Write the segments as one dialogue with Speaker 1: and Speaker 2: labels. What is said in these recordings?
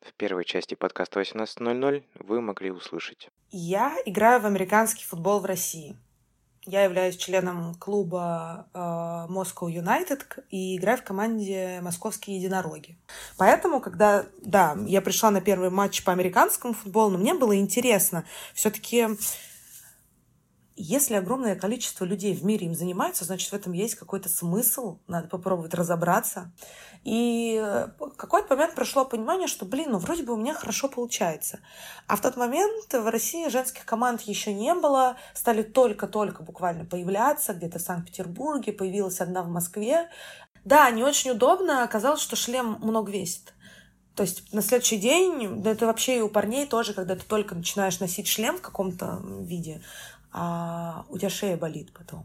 Speaker 1: В первой части подкаста 18.00 вы могли услышать.
Speaker 2: Я играю в американский футбол в России. Я являюсь членом клуба э, Moscow United и играю в команде Московские единороги. Поэтому, когда, да, я пришла на первый матч по американскому футболу, но мне было интересно. Все-таки если огромное количество людей в мире им занимаются, значит, в этом есть какой-то смысл, надо попробовать разобраться. И в какой-то момент пришло понимание, что, блин, ну вроде бы у меня хорошо получается. А в тот момент в России женских команд еще не было, стали только-только буквально появляться, где-то в Санкт-Петербурге, появилась одна в Москве. Да, не очень удобно, оказалось, что шлем много весит. То есть на следующий день, да это вообще и у парней тоже, когда ты только начинаешь носить шлем в каком-то виде, а у тебя шея болит потом.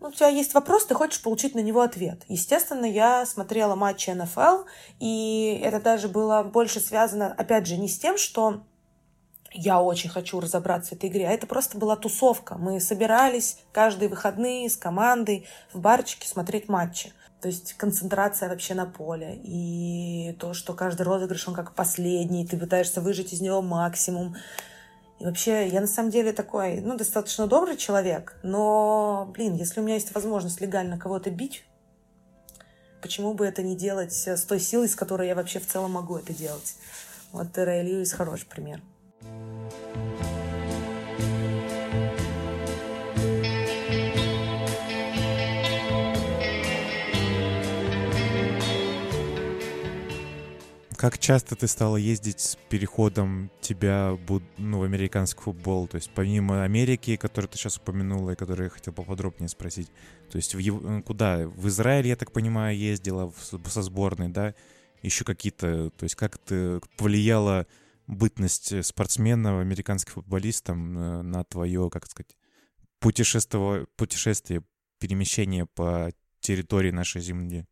Speaker 2: Ну, у тебя есть вопрос, ты хочешь получить на него ответ. Естественно, я смотрела матчи НФЛ, и это даже было больше связано, опять же, не с тем, что я очень хочу разобраться в этой игре, а это просто была тусовка. Мы собирались каждые выходные с командой в барчике смотреть матчи. То есть концентрация вообще на поле. И то, что каждый розыгрыш, он как последний, ты пытаешься выжить из него максимум. И вообще, я на самом деле такой, ну, достаточно добрый человек, но, блин, если у меня есть возможность легально кого-то бить, почему бы это не делать с той силой, с которой я вообще в целом могу это делать? Вот Рэй Льюис хороший пример.
Speaker 3: Как часто ты стала ездить с переходом тебя ну, в американский футбол? То есть помимо Америки, которую ты сейчас упомянула, и которую я хотел поподробнее спросить, то есть в, э, куда? В Израиль, я так понимаю, ездила в, со сборной, да? Еще какие-то, то есть как ты повлияла бытность спортсмена, американским футболистом э, на твое, как сказать, путешествие, путешествие, перемещение по территории нашей земли?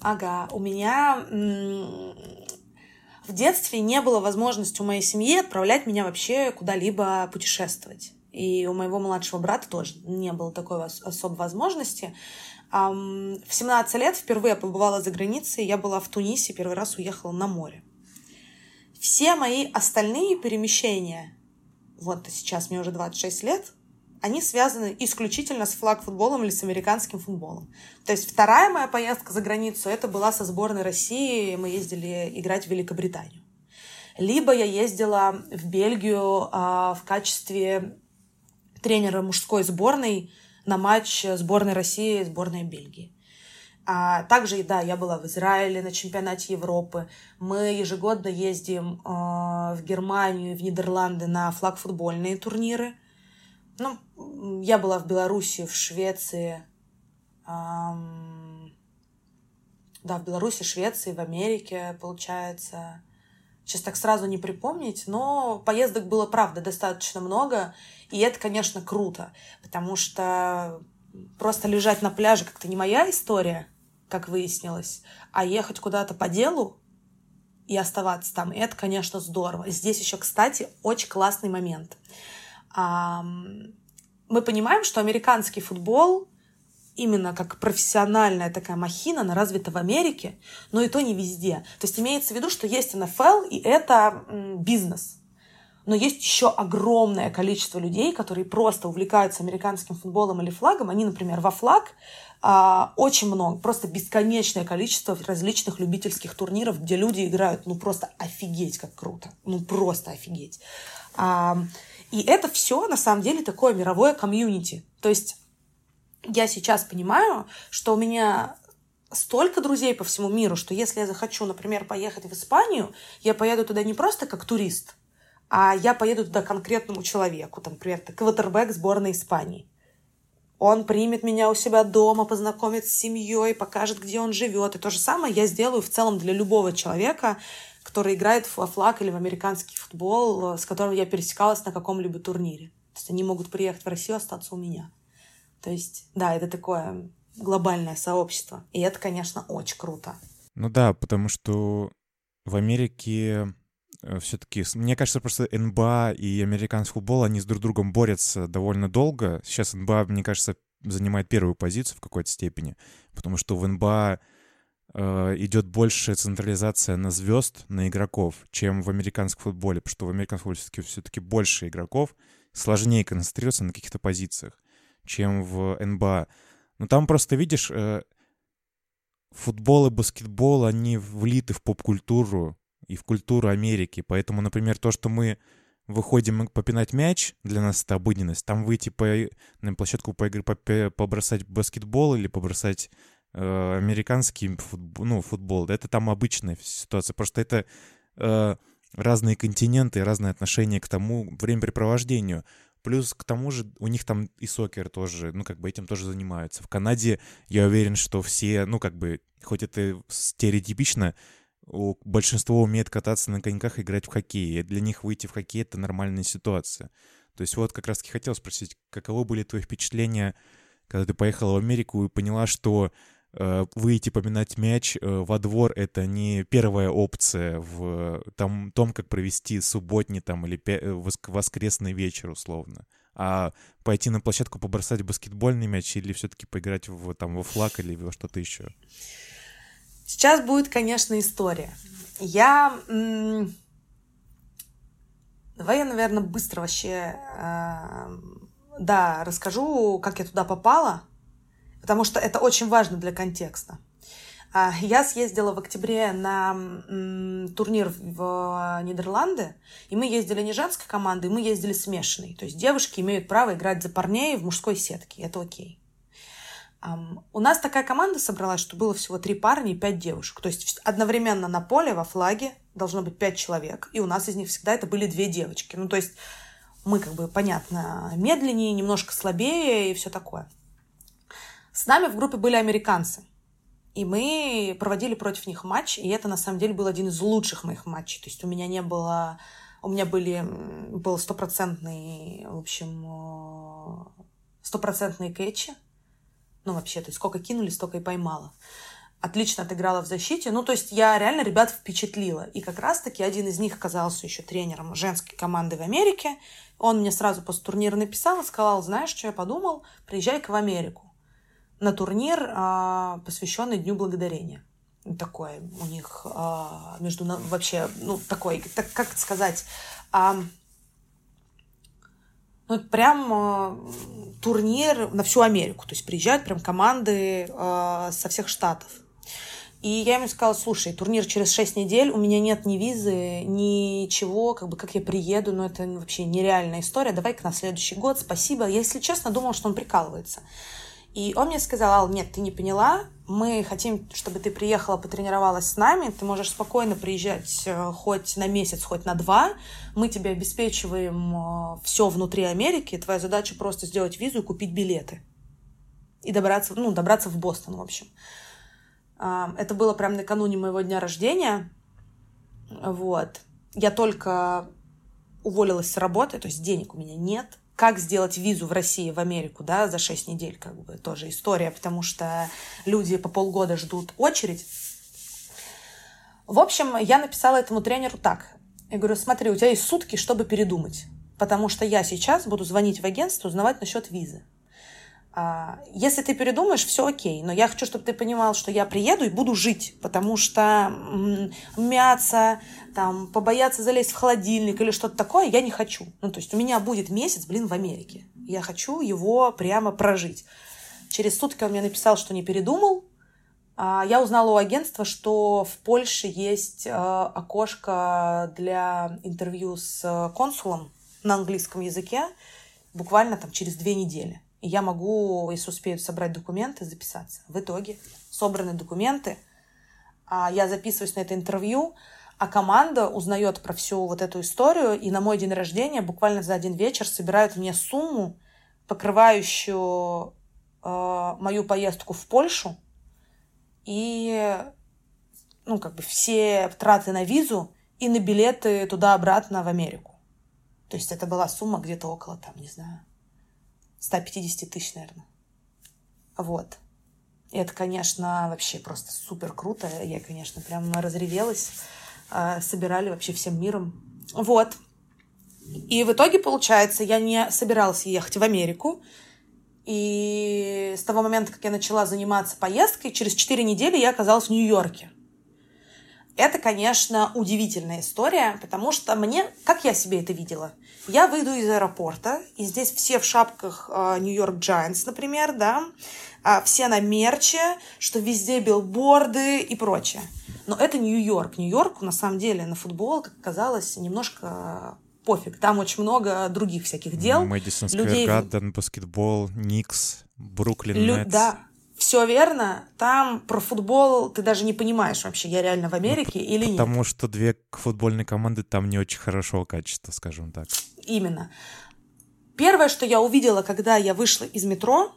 Speaker 2: Ага, у меня в детстве не было возможности у моей семьи отправлять меня вообще куда-либо путешествовать. И у моего младшего брата тоже не было такой особой возможности. В 17 лет впервые я побывала за границей. Я была в Тунисе, первый раз уехала на море. Все мои остальные перемещения, вот сейчас мне уже 26 лет, они связаны исключительно с флаг-футболом или с американским футболом. То есть вторая моя поездка за границу, это была со сборной России, мы ездили играть в Великобританию. Либо я ездила в Бельгию а, в качестве тренера мужской сборной на матч сборной России и сборной Бельгии. А также, да, я была в Израиле на чемпионате Европы. Мы ежегодно ездим э, в Германию, в Нидерланды на флаг-футбольные турниры – ну, я была в Беларуси, в Швеции, эм, да, в Беларуси, Швеции, в Америке, получается. Сейчас так сразу не припомнить, но поездок было, правда, достаточно много, и это, конечно, круто, потому что просто лежать на пляже как-то не моя история, как выяснилось, а ехать куда-то по делу и оставаться там, это, конечно, здорово. Здесь еще, кстати, очень классный момент – мы понимаем, что американский футбол именно как профессиональная такая махина, она развита в Америке, но и то не везде. То есть имеется в виду, что есть НФЛ, и это бизнес. Но есть еще огромное количество людей, которые просто увлекаются американским футболом или флагом. Они, например, во флаг а, очень много, просто бесконечное количество различных любительских турниров, где люди играют, ну просто офигеть, как круто, ну просто офигеть. А, и это все на самом деле такое мировое комьюнити. То есть я сейчас понимаю, что у меня столько друзей по всему миру, что если я захочу, например, поехать в Испанию, я поеду туда не просто как турист, а я поеду туда конкретному человеку, там, например, квотербек сборной Испании. Он примет меня у себя дома, познакомит с семьей, покажет, где он живет. И то же самое я сделаю в целом для любого человека, который играет во флаг или в американский футбол, э, с которым я пересекалась на каком-либо турнире. То есть они могут приехать в Россию, остаться у меня. То есть, да, это такое глобальное сообщество. И это, конечно, очень круто.
Speaker 3: Ну да, потому что в Америке э, все-таки, мне кажется, просто НБА и американский футбол, они с друг другом борются довольно долго. Сейчас НБА, мне кажется, занимает первую позицию в какой-то степени, потому что в НБА идет большая централизация на звезд, на игроков, чем в американском футболе, потому что в американском футболе все-таки, все-таки больше игроков, сложнее концентрироваться на каких-то позициях, чем в НБА. Но там просто видишь, э, футбол и баскетбол, они влиты в поп-культуру и в культуру Америки. Поэтому, например, то, что мы выходим попинать мяч, для нас это обыденность. Там выйти по, на площадку поиграть, побросать баскетбол или побросать э, американский футбол, ну, футбол, это там обычная ситуация. Просто это э, разные континенты, разные отношения к тому времяпрепровождению. Плюс к тому же у них там и сокер тоже, ну, как бы этим тоже занимаются. В Канаде я уверен, что все, ну, как бы, хоть это стереотипично, у, большинство умеет кататься на коньках и играть в хоккей. И для них выйти в хоккей — это нормальная ситуация. То есть вот как раз-таки хотел спросить, каковы были твои впечатления, когда ты поехала в Америку и поняла, что выйти поминать мяч э, во двор — это не первая опция в там, том, как провести субботний там или э, воскресный вечер условно, а пойти на площадку побросать баскетбольный мяч или все-таки поиграть в, там, во флаг или во что-то еще?
Speaker 2: Сейчас будет, конечно, история. Я... Давай я, наверное, быстро вообще, э, да, расскажу, как я туда попала, потому что это очень важно для контекста. А, я съездила в октябре на турнир в Нидерланды, и мы ездили не женской командой, мы ездили смешанной. То есть девушки имеют право играть за парней в мужской сетке, это окей. У нас такая команда собралась, что было всего три парня и пять девушек. То есть одновременно на поле, во флаге должно быть пять человек. И у нас из них всегда это были две девочки. Ну, то есть мы, как бы, понятно, медленнее, немножко слабее и все такое. С нами в группе были американцы. И мы проводили против них матч, и это, на самом деле, был один из лучших моих матчей. То есть у меня не было... У меня были... Был стопроцентный, в общем, стопроцентные кэтчи ну, вообще, то есть сколько кинули, столько и поймала. Отлично отыграла в защите. Ну, то есть я реально ребят впечатлила. И как раз-таки один из них оказался еще тренером женской команды в Америке. Он мне сразу после турнира написал и сказал, знаешь, что я подумал? Приезжай-ка в Америку на турнир, а, посвященный Дню Благодарения. Такой у них а, между вообще, ну, такой, так, как сказать, а, ну, прям э, турнир на всю Америку. То есть приезжают прям команды со всех штатов. И я ему сказала, слушай, турнир через 6 недель, у меня нет ни визы, ничего, как бы как я приеду, но ну, это вообще нереальная история, давай-ка на следующий год, спасибо. Я, если честно, думала, что он прикалывается. И он мне сказал, Ал, нет, ты не поняла, мы хотим, чтобы ты приехала, потренировалась с нами, ты можешь спокойно приезжать э, хоть на месяц, хоть на два, мы тебе обеспечиваем э, все внутри Америки, твоя задача просто сделать визу и купить билеты. И добраться, ну, добраться в Бостон, в общем. А, это было прям накануне моего дня рождения. Вот. Я только уволилась с работы, то есть денег у меня нет как сделать визу в России, в Америку, да, за 6 недель, как бы, тоже история, потому что люди по полгода ждут очередь. В общем, я написала этому тренеру так. Я говорю, смотри, у тебя есть сутки, чтобы передумать, потому что я сейчас буду звонить в агентство, узнавать насчет визы. А, если ты передумаешь, все окей, но я хочу, чтобы ты понимал, что я приеду и буду жить, потому что мяться, там, побояться залезть в холодильник или что-то такое я не хочу. Ну, то есть у меня будет месяц, блин, в Америке. Я хочу его прямо прожить. Через сутки он мне написал, что не передумал. А, я узнала у агентства, что в Польше есть а, окошко для интервью с консулом на английском языке буквально там через две недели и я могу, если успею собрать документы, записаться. В итоге собраны документы, а я записываюсь на это интервью, а команда узнает про всю вот эту историю, и на мой день рождения буквально за один вечер собирают мне сумму, покрывающую э, мою поездку в Польшу и ну, как бы все траты на визу и на билеты туда-обратно в Америку. То есть это была сумма где-то около, там, не знаю, 150 тысяч, наверное. Вот. И это, конечно, вообще просто супер круто. Я, конечно, прям разревелась. А, собирали вообще всем миром. Вот. И в итоге, получается, я не собиралась ехать в Америку. И с того момента, как я начала заниматься поездкой, через 4 недели я оказалась в Нью-Йорке. Это, конечно, удивительная история, потому что мне, как я себе это видела, я выйду из аэропорта, и здесь все в шапках Нью-Йорк uh, Giants, например, да, uh, все на мерче, что везде билборды и прочее. Но это Нью-Йорк. Нью-Йорку, на самом деле, на футбол, как оказалось, немножко пофиг. Там очень много других всяких дел.
Speaker 3: Мэдисон Сквер Гарден, баскетбол, Никс, Бруклин Лю... Нетс.
Speaker 2: Да, все верно. Там про футбол ты даже не понимаешь вообще, я реально в ну, Америке ну, или
Speaker 3: потому
Speaker 2: нет.
Speaker 3: Потому что две футбольные команды там не очень хорошего качества, скажем так.
Speaker 2: Именно. Первое, что я увидела, когда я вышла из метро,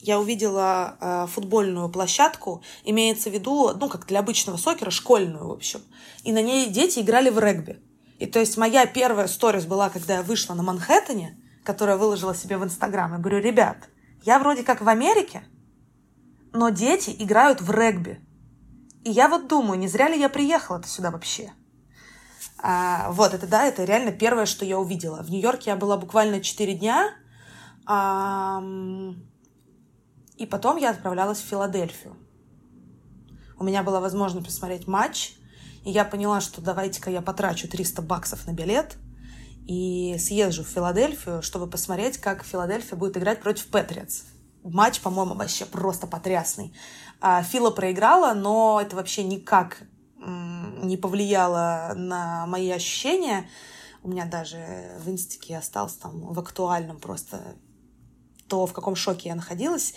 Speaker 2: я увидела э, футбольную площадку, имеется в виду, ну, как для обычного сокера, школьную, в общем. И на ней дети играли в регби. И то есть моя первая сторис была, когда я вышла на Манхэттене, которая выложила себе в Инстаграм. Я говорю, ребят, я вроде как в Америке, но дети играют в регби. И я вот думаю, не зря ли я приехала-то сюда вообще? А, вот, это да, это реально первое, что я увидела. В Нью-Йорке я была буквально 4 дня. А, и потом я отправлялась в Филадельфию. У меня была возможность посмотреть матч, и я поняла, что давайте-ка я потрачу 300 баксов на билет и съезжу в Филадельфию, чтобы посмотреть, как Филадельфия будет играть против Патриотс. Матч, по-моему, вообще просто потрясный. А, Фила проиграла, но это вообще никак не повлияло на мои ощущения. У меня даже в инстике остался там в актуальном просто то, в каком шоке я находилась.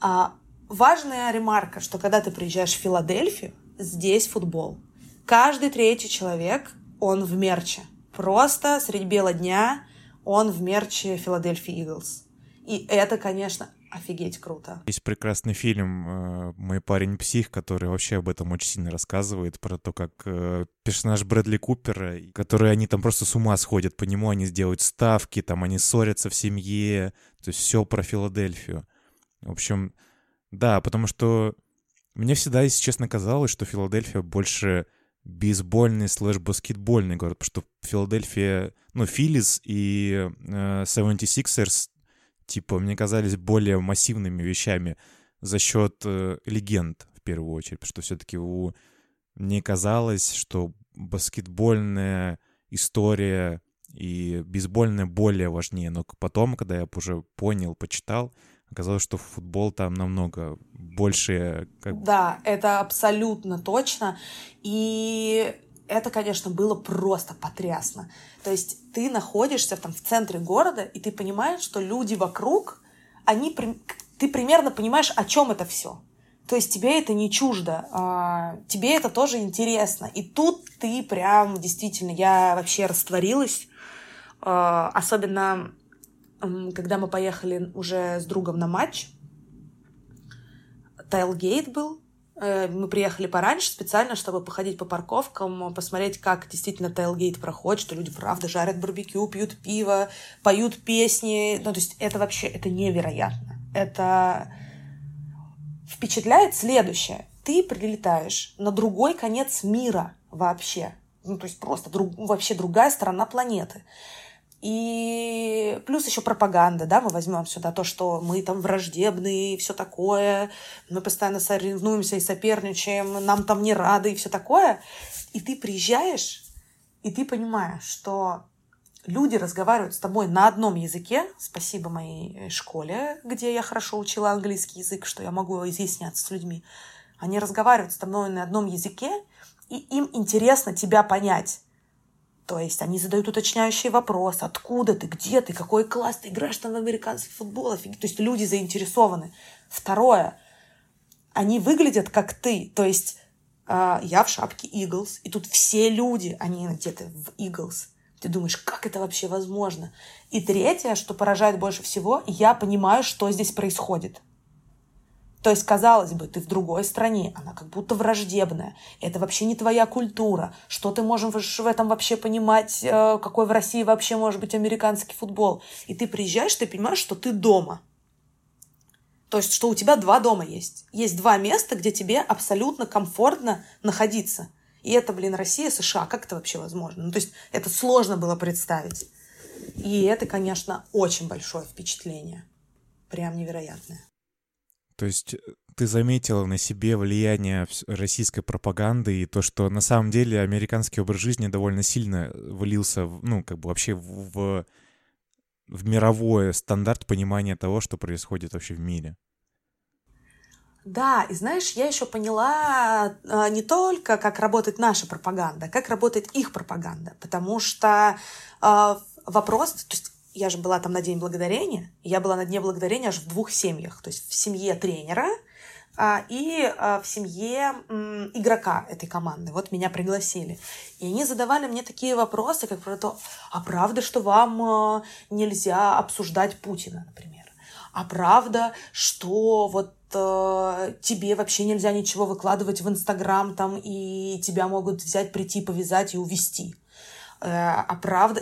Speaker 2: А, важная ремарка, что когда ты приезжаешь в Филадельфию, здесь футбол. Каждый третий человек, он в мерче. Просто средь бела дня он в мерче Филадельфия Иглс. И это, конечно, офигеть круто.
Speaker 3: Есть прекрасный фильм э, «Мой парень псих», который вообще об этом очень сильно рассказывает, про то, как э, персонаж Брэдли Купера, который они там просто с ума сходят по нему, они сделают ставки, там они ссорятся в семье, то есть все про Филадельфию. В общем, да, потому что мне всегда, если честно, казалось, что Филадельфия больше бейсбольный слэш-баскетбольный город, потому что Филадельфия, ну, Филлис и э, 76ers типа, мне казались более массивными вещами за счет э, легенд, в первую очередь, потому что все-таки у... мне казалось, что баскетбольная история и бейсбольная более важнее, но потом, когда я уже понял, почитал, оказалось, что футбол там намного больше...
Speaker 2: Как... Да, это абсолютно точно. И это, конечно, было просто потрясно. То есть ты находишься там в центре города, и ты понимаешь, что люди вокруг, они, ты примерно понимаешь, о чем это все. То есть тебе это не чуждо, а, тебе это тоже интересно. И тут ты прям, действительно, я вообще растворилась. А, особенно, когда мы поехали уже с другом на матч. Тайлгейт был, мы приехали пораньше специально, чтобы походить по парковкам, посмотреть, как действительно тейлгейт проходит, что люди правда жарят барбекю, пьют пиво, поют песни. Ну, то есть это вообще, это невероятно. Это впечатляет следующее. Ты прилетаешь на другой конец мира вообще. Ну, то есть просто друг, вообще другая сторона планеты. И плюс еще пропаганда, да, мы возьмем сюда то, что мы там враждебные и все такое, мы постоянно соревнуемся и соперничаем, нам там не рады и все такое. И ты приезжаешь, и ты понимаешь, что люди разговаривают с тобой на одном языке. Спасибо моей школе, где я хорошо учила английский язык, что я могу изъясняться с людьми. Они разговаривают с тобой на одном языке, и им интересно тебя понять. То есть они задают уточняющие вопросы. Откуда ты, где ты, какой класс ты играешь там в американский футбол. Офигеть. То есть люди заинтересованы. Второе. Они выглядят как ты. То есть э, я в шапке Eagles, и тут все люди, они где-то в Eagles. Ты думаешь, как это вообще возможно? И третье, что поражает больше всего, я понимаю, что здесь происходит. То есть, казалось бы, ты в другой стране, она как будто враждебная. Это вообще не твоя культура. Что ты можешь в этом вообще понимать, э, какой в России вообще может быть американский футбол? И ты приезжаешь, ты понимаешь, что ты дома. То есть, что у тебя два дома есть. Есть два места, где тебе абсолютно комфортно находиться. И это, блин, Россия, США. Как это вообще возможно? Ну, то есть, это сложно было представить. И это, конечно, очень большое впечатление прям невероятное.
Speaker 3: То есть э, ты заметила на себе влияние российской пропаганды и то, что на самом деле американский образ жизни довольно сильно влился, ну, как бы вообще в, в мировой стандарт понимания того, что происходит вообще в мире.
Speaker 2: Да, и знаешь, я еще поняла а, не только, как работает наша пропаганда, как работает их пропаганда, потому что э, вопрос, то есть я же была там на День Благодарения, я была на Дне Благодарения аж в двух семьях, то есть в семье тренера а, и а, в семье м, игрока этой команды. Вот меня пригласили. И они задавали мне такие вопросы, как про то, а правда, что вам а, нельзя обсуждать Путина, например? А правда, что вот э, тебе вообще нельзя ничего выкладывать в Инстаграм там, и тебя могут взять, прийти, повязать и увести. Э, а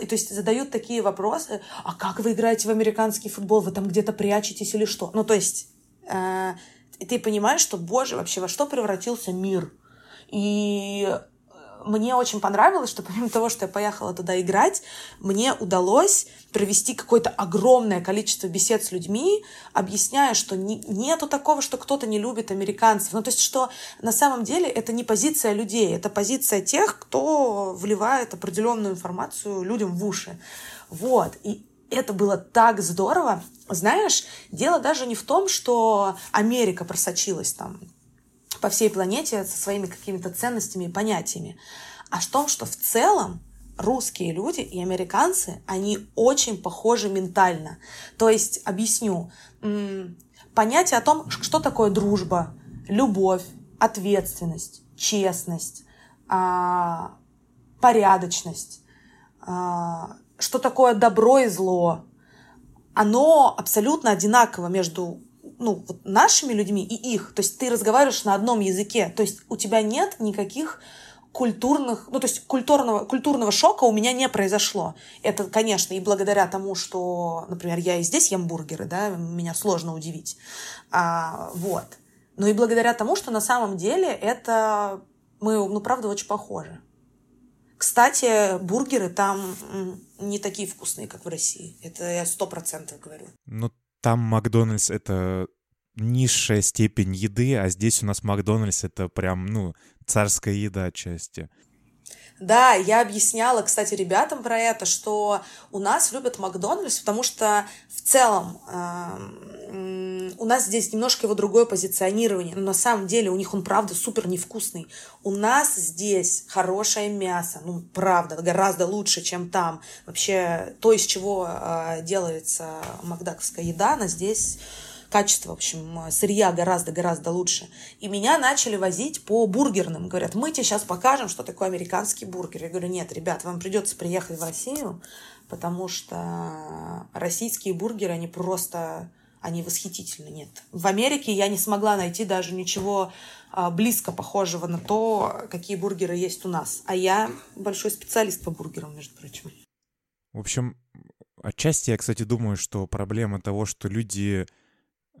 Speaker 2: то есть задают такие вопросы, а как вы играете в американский футбол? Вы там где-то прячетесь или что? Ну, то есть э, ты понимаешь, что, боже, вообще во что превратился мир? И мне очень понравилось, что помимо того, что я поехала туда играть, мне удалось провести какое-то огромное количество бесед с людьми, объясняя, что не, нету такого, что кто-то не любит американцев. Ну, то есть, что на самом деле это не позиция людей, это позиция тех, кто вливает определенную информацию людям в уши. Вот. И это было так здорово. Знаешь, дело даже не в том, что Америка просочилась там по всей планете со своими какими-то ценностями и понятиями, а в том, что в целом русские люди и американцы, они очень похожи ментально. То есть, объясню, понятие о том, что такое дружба, любовь, ответственность, честность, а, порядочность, а, что такое добро и зло, оно абсолютно одинаково между ну, вот нашими людьми и их. То есть ты разговариваешь на одном языке. То есть у тебя нет никаких культурных, ну, то есть культурного, культурного шока у меня не произошло. Это, конечно, и благодаря тому, что, например, я и здесь ем бургеры, да, меня сложно удивить. А, вот. Но и благодаря тому, что на самом деле это мы, ну, правда, очень похожи. Кстати, бургеры там не такие вкусные, как в России. Это я сто процентов говорю.
Speaker 3: Ну, там Макдональдс — это низшая степень еды, а здесь у нас Макдональдс — это прям, ну, царская еда отчасти.
Speaker 2: Да, я объясняла, кстати, ребятам про это, что у нас любят Макдональдс, потому что в целом э, у нас здесь немножко его другое позиционирование, но на самом деле у них он правда супер невкусный. У нас здесь хорошее мясо, ну правда, гораздо лучше, чем там. Вообще то, из чего э, делается макдаковская еда, она здесь качество, в общем, сырья гораздо-гораздо лучше. И меня начали возить по бургерным. Говорят, мы тебе сейчас покажем, что такое американский бургер. Я говорю, нет, ребят, вам придется приехать в Россию, потому что российские бургеры, они просто они восхитительны, нет. В Америке я не смогла найти даже ничего а, близко похожего на то, какие бургеры есть у нас. А я большой специалист по бургерам, между прочим.
Speaker 3: В общем, отчасти я, кстати, думаю, что проблема того, что люди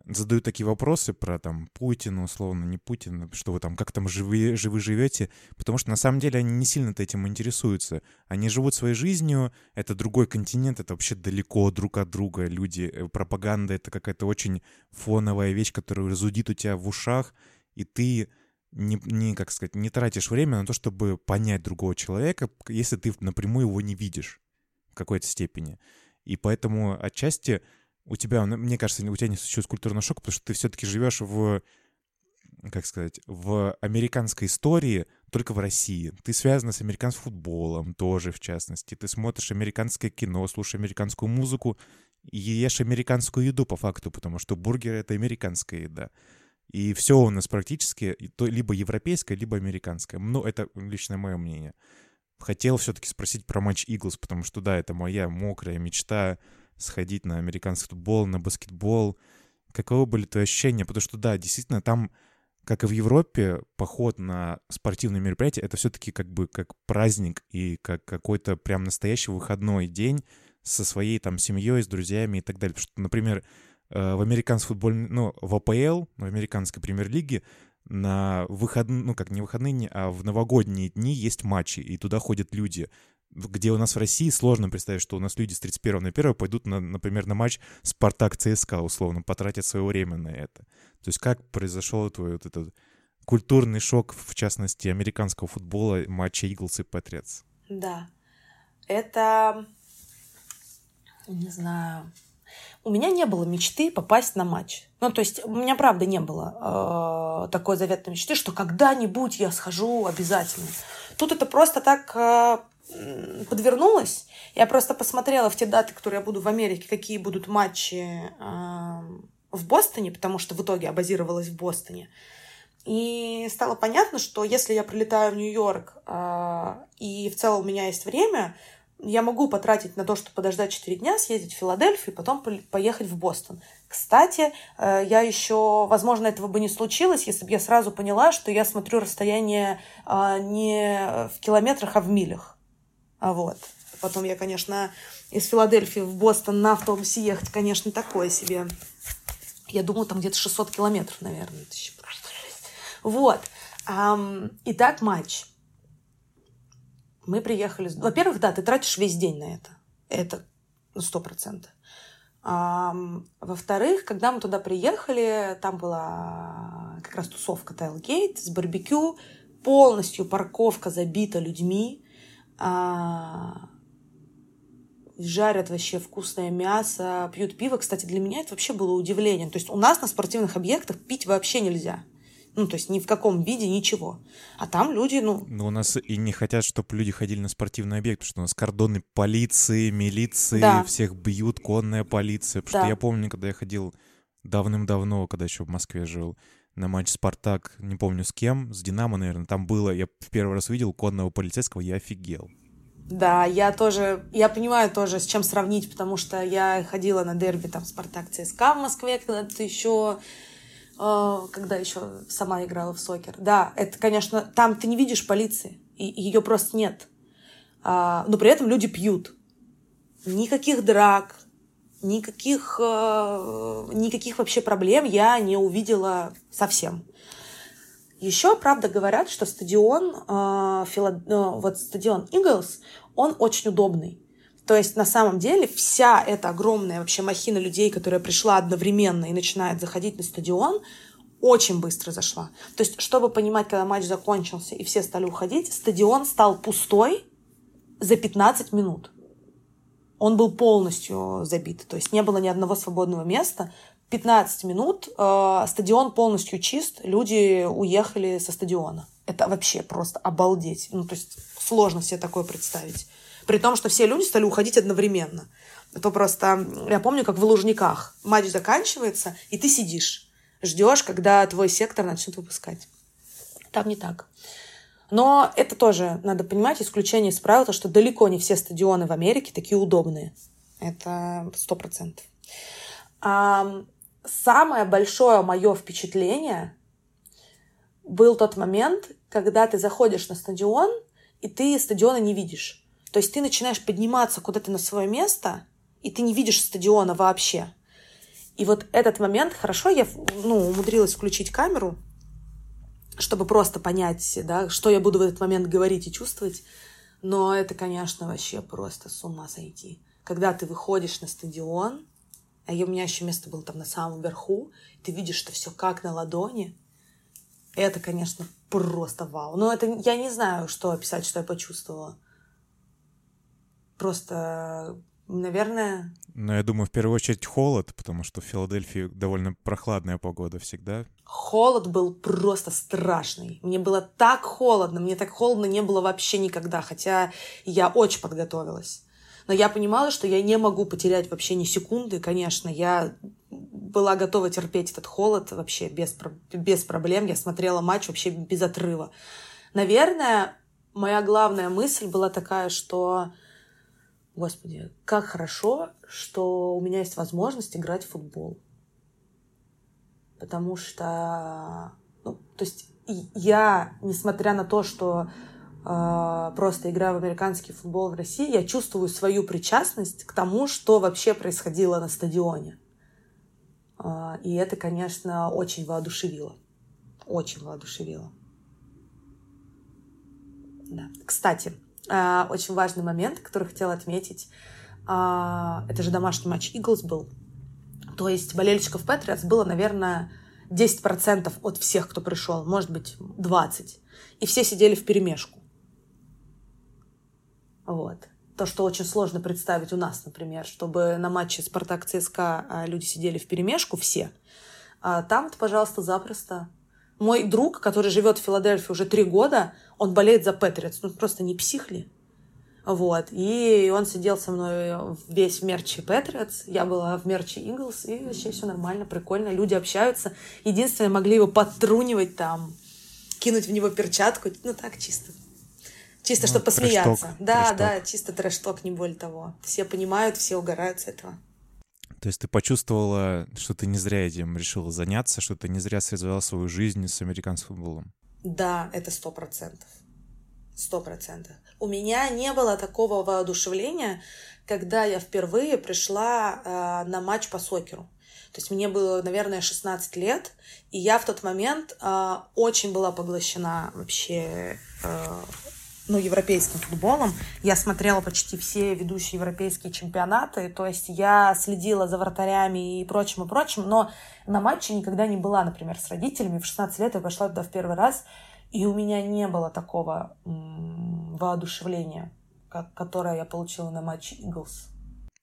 Speaker 3: задают такие вопросы про там Путина, условно, не Путина, что вы там, как там живы, живы живете, потому что на самом деле они не сильно этим интересуются. Они живут своей жизнью, это другой континент, это вообще далеко друг от друга люди. Э, пропаганда — это какая-то очень фоновая вещь, которая разудит у тебя в ушах, и ты не, не, как сказать, не тратишь время на то, чтобы понять другого человека, если ты напрямую его не видишь в какой-то степени. И поэтому отчасти у тебя, мне кажется, у тебя не существует культурного шока, потому что ты все-таки живешь в, как сказать, в американской истории только в России. Ты связана с американским футболом тоже, в частности. Ты смотришь американское кино, слушаешь американскую музыку ешь американскую еду по факту, потому что бургеры — это американская еда. И все у нас практически либо европейское, либо американское. Ну, это лично мое мнение. Хотел все-таки спросить про матч Иглс, потому что, да, это моя мокрая мечта — сходить на американский футбол, на баскетбол. Каковы были твои ощущения? Потому что, да, действительно, там, как и в Европе, поход на спортивные мероприятия — это все-таки как бы как праздник и как какой-то прям настоящий выходной день со своей там семьей, с друзьями и так далее. Потому что, например, э, в американском футболе, ну, в АПЛ, в американской премьер-лиге, на выходные, ну, как не выходные, а в новогодние дни есть матчи, и туда ходят люди где у нас в России сложно представить, что у нас люди с 31 на 1 пойдут, на, например, на матч Спартак-ЦСКА, условно, потратят свое время на это. То есть как произошел твой вот этот культурный шок, в частности, американского футбола, матча Иглс и Патриотс?
Speaker 2: Да. Это... Не знаю. У меня не было мечты попасть на матч. Ну, то есть, у меня, правда, не было э, такой заветной мечты, что когда-нибудь я схожу обязательно. Тут это просто так подвернулось. Я просто посмотрела в те даты, которые я буду в Америке, какие будут матчи в Бостоне, потому что в итоге я базировалась в Бостоне. И стало понятно, что если я прилетаю в Нью-Йорк, э, и в целом у меня есть время, я могу потратить на то, чтобы подождать 4 дня, съездить в Филадельфию, потом поехать в Бостон. Кстати, э, я еще, возможно, этого бы не случилось, если бы я сразу поняла, что я смотрю расстояние э, не в километрах, а в милях. А вот. Потом я, конечно, из Филадельфии в Бостон на автобусе ехать, конечно, такое себе. Я думаю, там где-то 600 километров, наверное. Вот. Итак, матч мы приехали... Во-первых, да, ты тратишь весь день на это. Это сто процентов. Во-вторых, когда мы туда приехали, там была как раз тусовка Tailgate с барбекю, полностью парковка забита людьми, а, жарят вообще вкусное мясо, пьют пиво. Кстати, для меня это вообще было удивлением. То есть у нас на спортивных объектах пить вообще нельзя. Ну, то есть ни в каком виде ничего. А там люди, ну...
Speaker 3: Ну, у нас и не хотят, чтобы люди ходили на спортивный объект, потому что у нас кордоны полиции, милиции,
Speaker 2: да.
Speaker 3: всех бьют, конная полиция. Потому да. что я помню, когда я ходил давным-давно, когда еще в Москве жил, на матч «Спартак», не помню с кем, с «Динамо», наверное, там было, я в первый раз видел конного полицейского, я офигел.
Speaker 2: Да, я тоже, я понимаю тоже, с чем сравнить, потому что я ходила на дерби, там, «Спартак» ЦСКА в Москве, когда-то еще а, когда еще сама играла в сокер. Да, это, конечно, там ты не видишь полиции, и ее просто нет. А, но при этом люди пьют. Никаких драк, никаких, а, никаких вообще проблем я не увидела совсем. Еще, правда, говорят, что стадион, вот стадион Eagles, он очень удобный. То есть на самом деле вся эта огромная вообще махина людей, которая пришла одновременно и начинает заходить на стадион, очень быстро зашла. То есть, чтобы понимать, когда матч закончился и все стали уходить, стадион стал пустой за 15 минут. Он был полностью забит, то есть не было ни одного свободного места. 15 минут э, стадион полностью чист, люди уехали со стадиона. Это вообще просто обалдеть. Ну, то есть сложно себе такое представить. При том, что все люди стали уходить одновременно. Это просто... Я помню, как в Лужниках. Матч заканчивается, и ты сидишь. Ждешь, когда твой сектор начнет выпускать. Там не так. Но это тоже, надо понимать, исключение из правил, то, что далеко не все стадионы в Америке такие удобные. Это сто процентов. Самое большое мое впечатление был тот момент, когда ты заходишь на стадион, и ты стадиона не видишь. То есть ты начинаешь подниматься куда-то на свое место, и ты не видишь стадиона вообще. И вот этот момент, хорошо, я ну, умудрилась включить камеру, чтобы просто понять, да, что я буду в этот момент говорить и чувствовать. Но это, конечно, вообще просто с ума сойти. Когда ты выходишь на стадион, а у меня еще место было там на самом верху, ты видишь, что все как на ладони, это, конечно, просто вау. Но это я не знаю, что описать, что я почувствовала. Просто, наверное...
Speaker 3: Ну, я думаю, в первую очередь холод, потому что в Филадельфии довольно прохладная погода всегда.
Speaker 2: Холод был просто страшный. Мне было так холодно, мне так холодно не было вообще никогда, хотя я очень подготовилась. Но я понимала, что я не могу потерять вообще ни секунды, конечно. Я была готова терпеть этот холод вообще без, без проблем. Я смотрела матч вообще без отрыва. Наверное, моя главная мысль была такая, что Господи, как хорошо, что у меня есть возможность играть в футбол. Потому что, ну, то есть я, несмотря на то, что э, просто играю в американский футбол в России, я чувствую свою причастность к тому, что вообще происходило на стадионе. Э, и это, конечно, очень воодушевило. Очень воодушевило. Да. Кстати, очень важный момент, который хотела отметить. А, это же домашний матч Иглс был. То есть болельщиков Патриотс было, наверное, 10% от всех, кто пришел, может быть, 20%. И все сидели в перемешку. Вот. То, что очень сложно представить у нас, например, чтобы на матче Спартак ЦСКА а, люди сидели в перемешку все. А там-то, пожалуйста, запросто. Мой друг, который живет в Филадельфии уже три года, он болеет за Патриотс. Ну, просто не псих ли? Вот. И он сидел со мной весь в мерче Патриотс. Я была в мерче Иглс. И вообще все нормально, прикольно. Люди общаются. Единственное, могли его подтрунивать там, кинуть в него перчатку. Ну, так чисто. Чисто, ну, чтобы посмеяться. Trash talk, да, trash talk. да, чисто trash talk, не более того. Все понимают, все угорают с этого.
Speaker 3: То есть ты почувствовала, что ты не зря этим решила заняться, что ты не зря связала свою жизнь с американским футболом?
Speaker 2: Да, это сто процентов. Сто процентов. У меня не было такого воодушевления, когда я впервые пришла э, на матч по сокеру. То есть мне было, наверное, 16 лет, и я в тот момент э, очень была поглощена вообще э, ну, европейским футболом. Я смотрела почти все ведущие европейские чемпионаты, то есть я следила за вратарями и прочим, и прочим, но на матче никогда не была, например, с родителями. В 16 лет я пошла туда в первый раз, и у меня не было такого м- воодушевления, как, которое я получила на матче Eagles.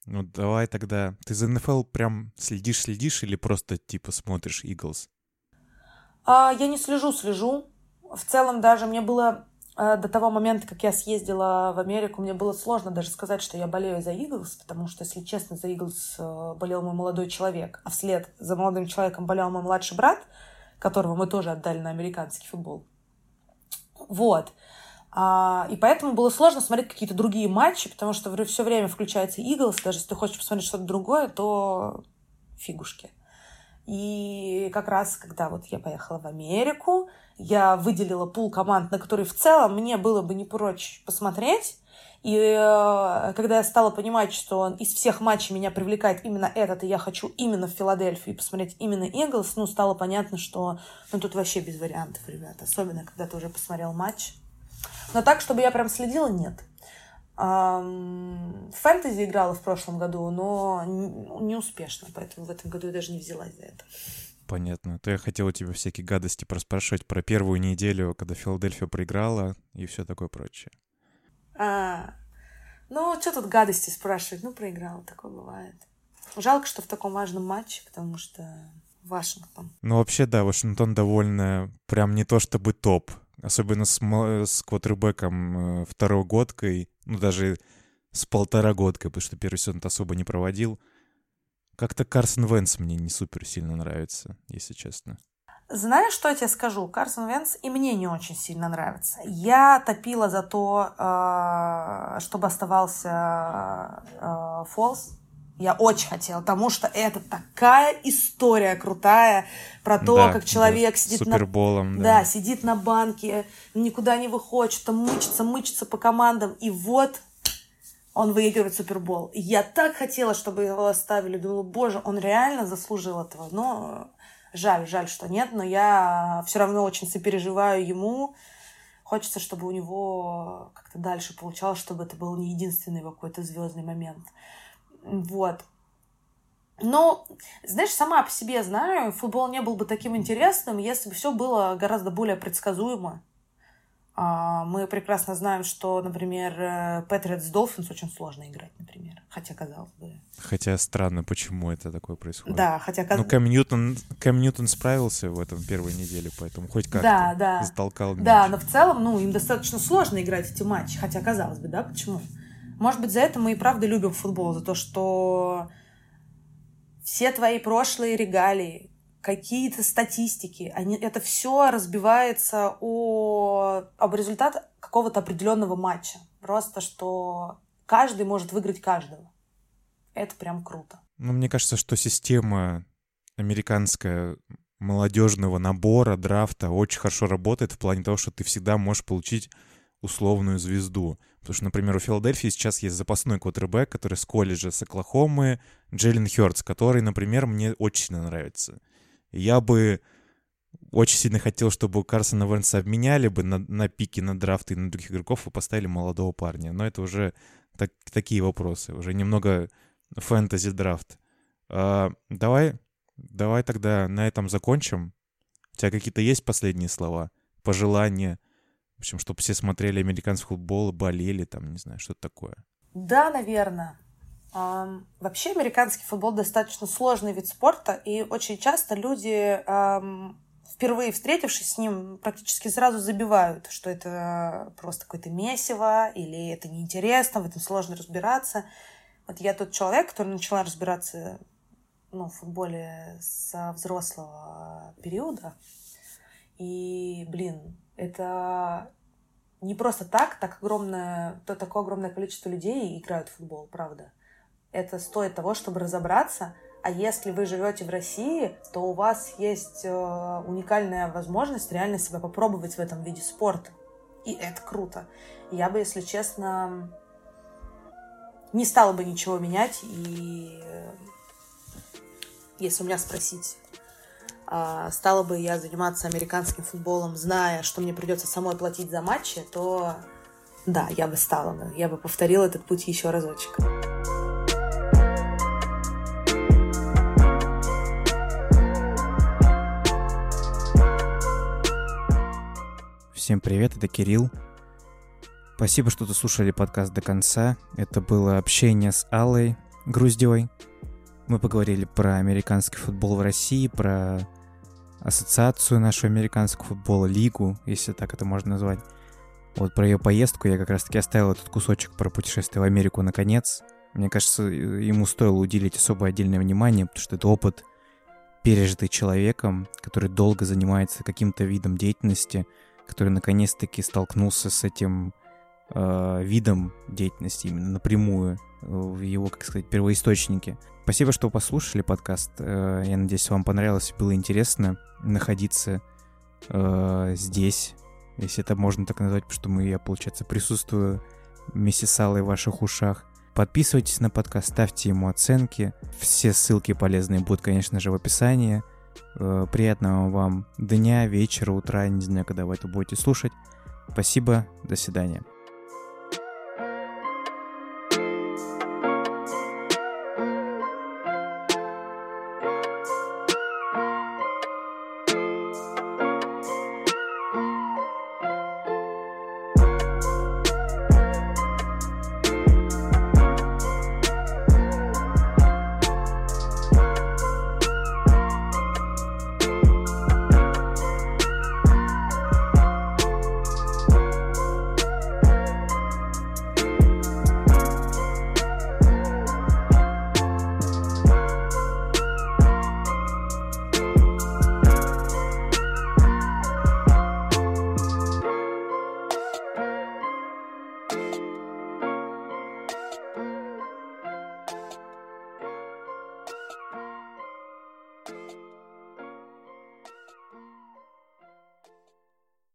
Speaker 3: Ну, давай тогда. Ты за НФЛ прям следишь-следишь или просто типа смотришь Eagles?
Speaker 2: А, я не слежу, слежу. В целом даже мне было до того момента, как я съездила в Америку, мне было сложно даже сказать, что я болею за Иглс, потому что, если честно, за Иглс э, болел мой молодой человек, а вслед за молодым человеком болел мой младший брат, которого мы тоже отдали на американский футбол. Вот. А, и поэтому было сложно смотреть какие-то другие матчи, потому что все время включается Иглс, даже если ты хочешь посмотреть что-то другое, то фигушки. И как раз, когда вот я поехала в Америку, я выделила пул команд, на которые в целом мне было бы не прочь посмотреть. И э, когда я стала понимать, что из всех матчей меня привлекает именно этот, и я хочу именно в Филадельфию посмотреть именно Иглс, ну, стало понятно, что ну, тут вообще без вариантов, ребята. Особенно, когда ты уже посмотрел матч. Но так, чтобы я прям следила, нет. Фэнтези играла в прошлом году, но не успешно, поэтому в этом году я даже не взялась за это.
Speaker 3: Понятно. То я хотел у тебя всякие гадости проспрашивать про первую неделю, когда Филадельфия проиграла и все такое прочее.
Speaker 2: А, ну, что тут гадости спрашивать? Ну, проиграла, такое бывает. Жалко, что в таком важном матче, потому что Вашингтон.
Speaker 3: Ну, вообще, да, Вашингтон довольно прям не то чтобы топ. Особенно с, с квотербеком э, второй годкой, ну, даже с полтора годкой, потому что первый сезон особо не проводил. Как-то Карсон Венс мне не супер сильно нравится, если честно.
Speaker 2: Знаешь, что я тебе скажу? Карсон Венс и мне не очень сильно нравится. Я топила за то, э, чтобы оставался э, Фолс. Я очень хотела, потому что это такая история крутая про то, да, как человек
Speaker 3: да,
Speaker 2: сидит
Speaker 3: суперболом,
Speaker 2: на... Да. да, сидит на банке, никуда не выходит, что-то мычится, мычится по командам. И вот он выигрывает Супербол. Я так хотела, чтобы его оставили. Думала, боже, он реально заслужил этого. Но жаль, жаль, что нет. Но я все равно очень сопереживаю ему. Хочется, чтобы у него как-то дальше получалось, чтобы это был не единственный какой-то звездный момент. Вот. Но, знаешь, сама по себе знаю, футбол не был бы таким интересным, если бы все было гораздо более предсказуемо. А, мы прекрасно знаем, что, например, Patriots Dolphins очень сложно играть, например. Хотя, казалось бы...
Speaker 3: Хотя странно, почему это такое происходит.
Speaker 2: Да, хотя...
Speaker 3: Ну, Кэм Ньютон, Кэм Ньютон справился в этом первой неделе, поэтому хоть как-то
Speaker 2: да, да.
Speaker 3: затолкал мяч.
Speaker 2: Да, но в целом, ну, им достаточно сложно играть эти матчи. Хотя, казалось бы, да, почему? Может быть, за это мы и правда любим футбол, за то, что все твои прошлые регалии, какие-то статистики, они, это все разбивается о, об результат какого-то определенного матча. Просто что каждый может выиграть каждого. Это прям круто.
Speaker 3: Ну, мне кажется, что система американская молодежного набора, драфта очень хорошо работает в плане того, что ты всегда можешь получить условную звезду. Потому что, например, у Филадельфии сейчас есть запасной квотербек, который с колледжа с Оклахомы, Джеллен Хёртс, который, например, мне очень нравится я бы очень сильно хотел, чтобы Карсона Венса обменяли бы на, на пике, на драфты на других игроков и поставили молодого парня. Но это уже так, такие вопросы, уже немного фэнтези-драфт. А, давай, давай тогда на этом закончим. У тебя какие-то есть последние слова, пожелания? В общем, чтобы все смотрели американский футбол, болели, там, не знаю, что-то такое.
Speaker 2: Да, наверное. Вообще американский футбол достаточно сложный вид спорта, и очень часто люди, впервые встретившись с ним, практически сразу забивают, что это просто какое-то месиво, или это неинтересно, в этом сложно разбираться. Вот я тот человек, который начала разбираться ну, в футболе со взрослого периода. И, блин, это не просто так, так огромное, то такое огромное количество людей играют в футбол, правда это стоит того, чтобы разобраться. А если вы живете в России, то у вас есть э, уникальная возможность реально себя попробовать в этом виде спорта. И это круто. Я бы, если честно, не стала бы ничего менять. И э, если у меня спросить, э, стала бы я заниматься американским футболом, зная, что мне придется самой платить за матчи, то да, я бы стала. Я бы повторила этот путь еще разочек.
Speaker 4: Всем привет, это Кирилл. Спасибо, что дослушали подкаст до конца. Это было общение с Аллой Груздевой. Мы поговорили про американский футбол в России, про ассоциацию нашего американского футбола, лигу, если так это можно назвать. Вот про ее поездку я как раз-таки оставил этот кусочек про путешествие в Америку наконец. Мне кажется, ему стоило уделить особое отдельное внимание, потому что это опыт, пережитый человеком, который долго занимается каким-то видом деятельности – который наконец-таки столкнулся с этим э, видом деятельности именно напрямую э, в его, как сказать, первоисточнике. Спасибо, что послушали подкаст. Э, я надеюсь, вам понравилось, было интересно находиться э, здесь, если это можно так назвать, потому что мы, я, получается, присутствую вместе с Аллой в ваших ушах. Подписывайтесь на подкаст, ставьте ему оценки. Все ссылки полезные будут, конечно же, в описании. Э, приятного вам дня, вечера, утра, не знаю, когда вы это будете слушать. Спасибо, до свидания.